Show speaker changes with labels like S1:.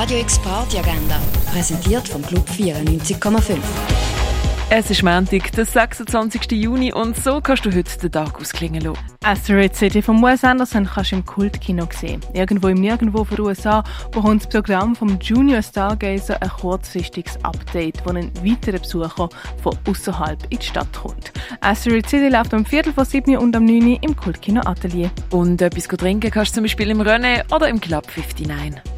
S1: Radio X Party Agenda, präsentiert vom Club 94,5.
S2: Es ist Montag, der 26. Juni und so kannst du heute den Tag ausklingen lassen.
S3: Asteroid City von Wes Anderson kannst du im Kultkino sehen. Irgendwo im Nirgendwo von den USA bekommt das Programm vom Junior Stargazer ein kurzfristiges Update, wo ein weiterer Besucher von außerhalb in die Stadt kommt. Asteroid City läuft am Viertel vor 7 und am 9 im Kultkino Atelier.
S2: Und etwas trinken kannst du zum Beispiel im René oder im Club 59.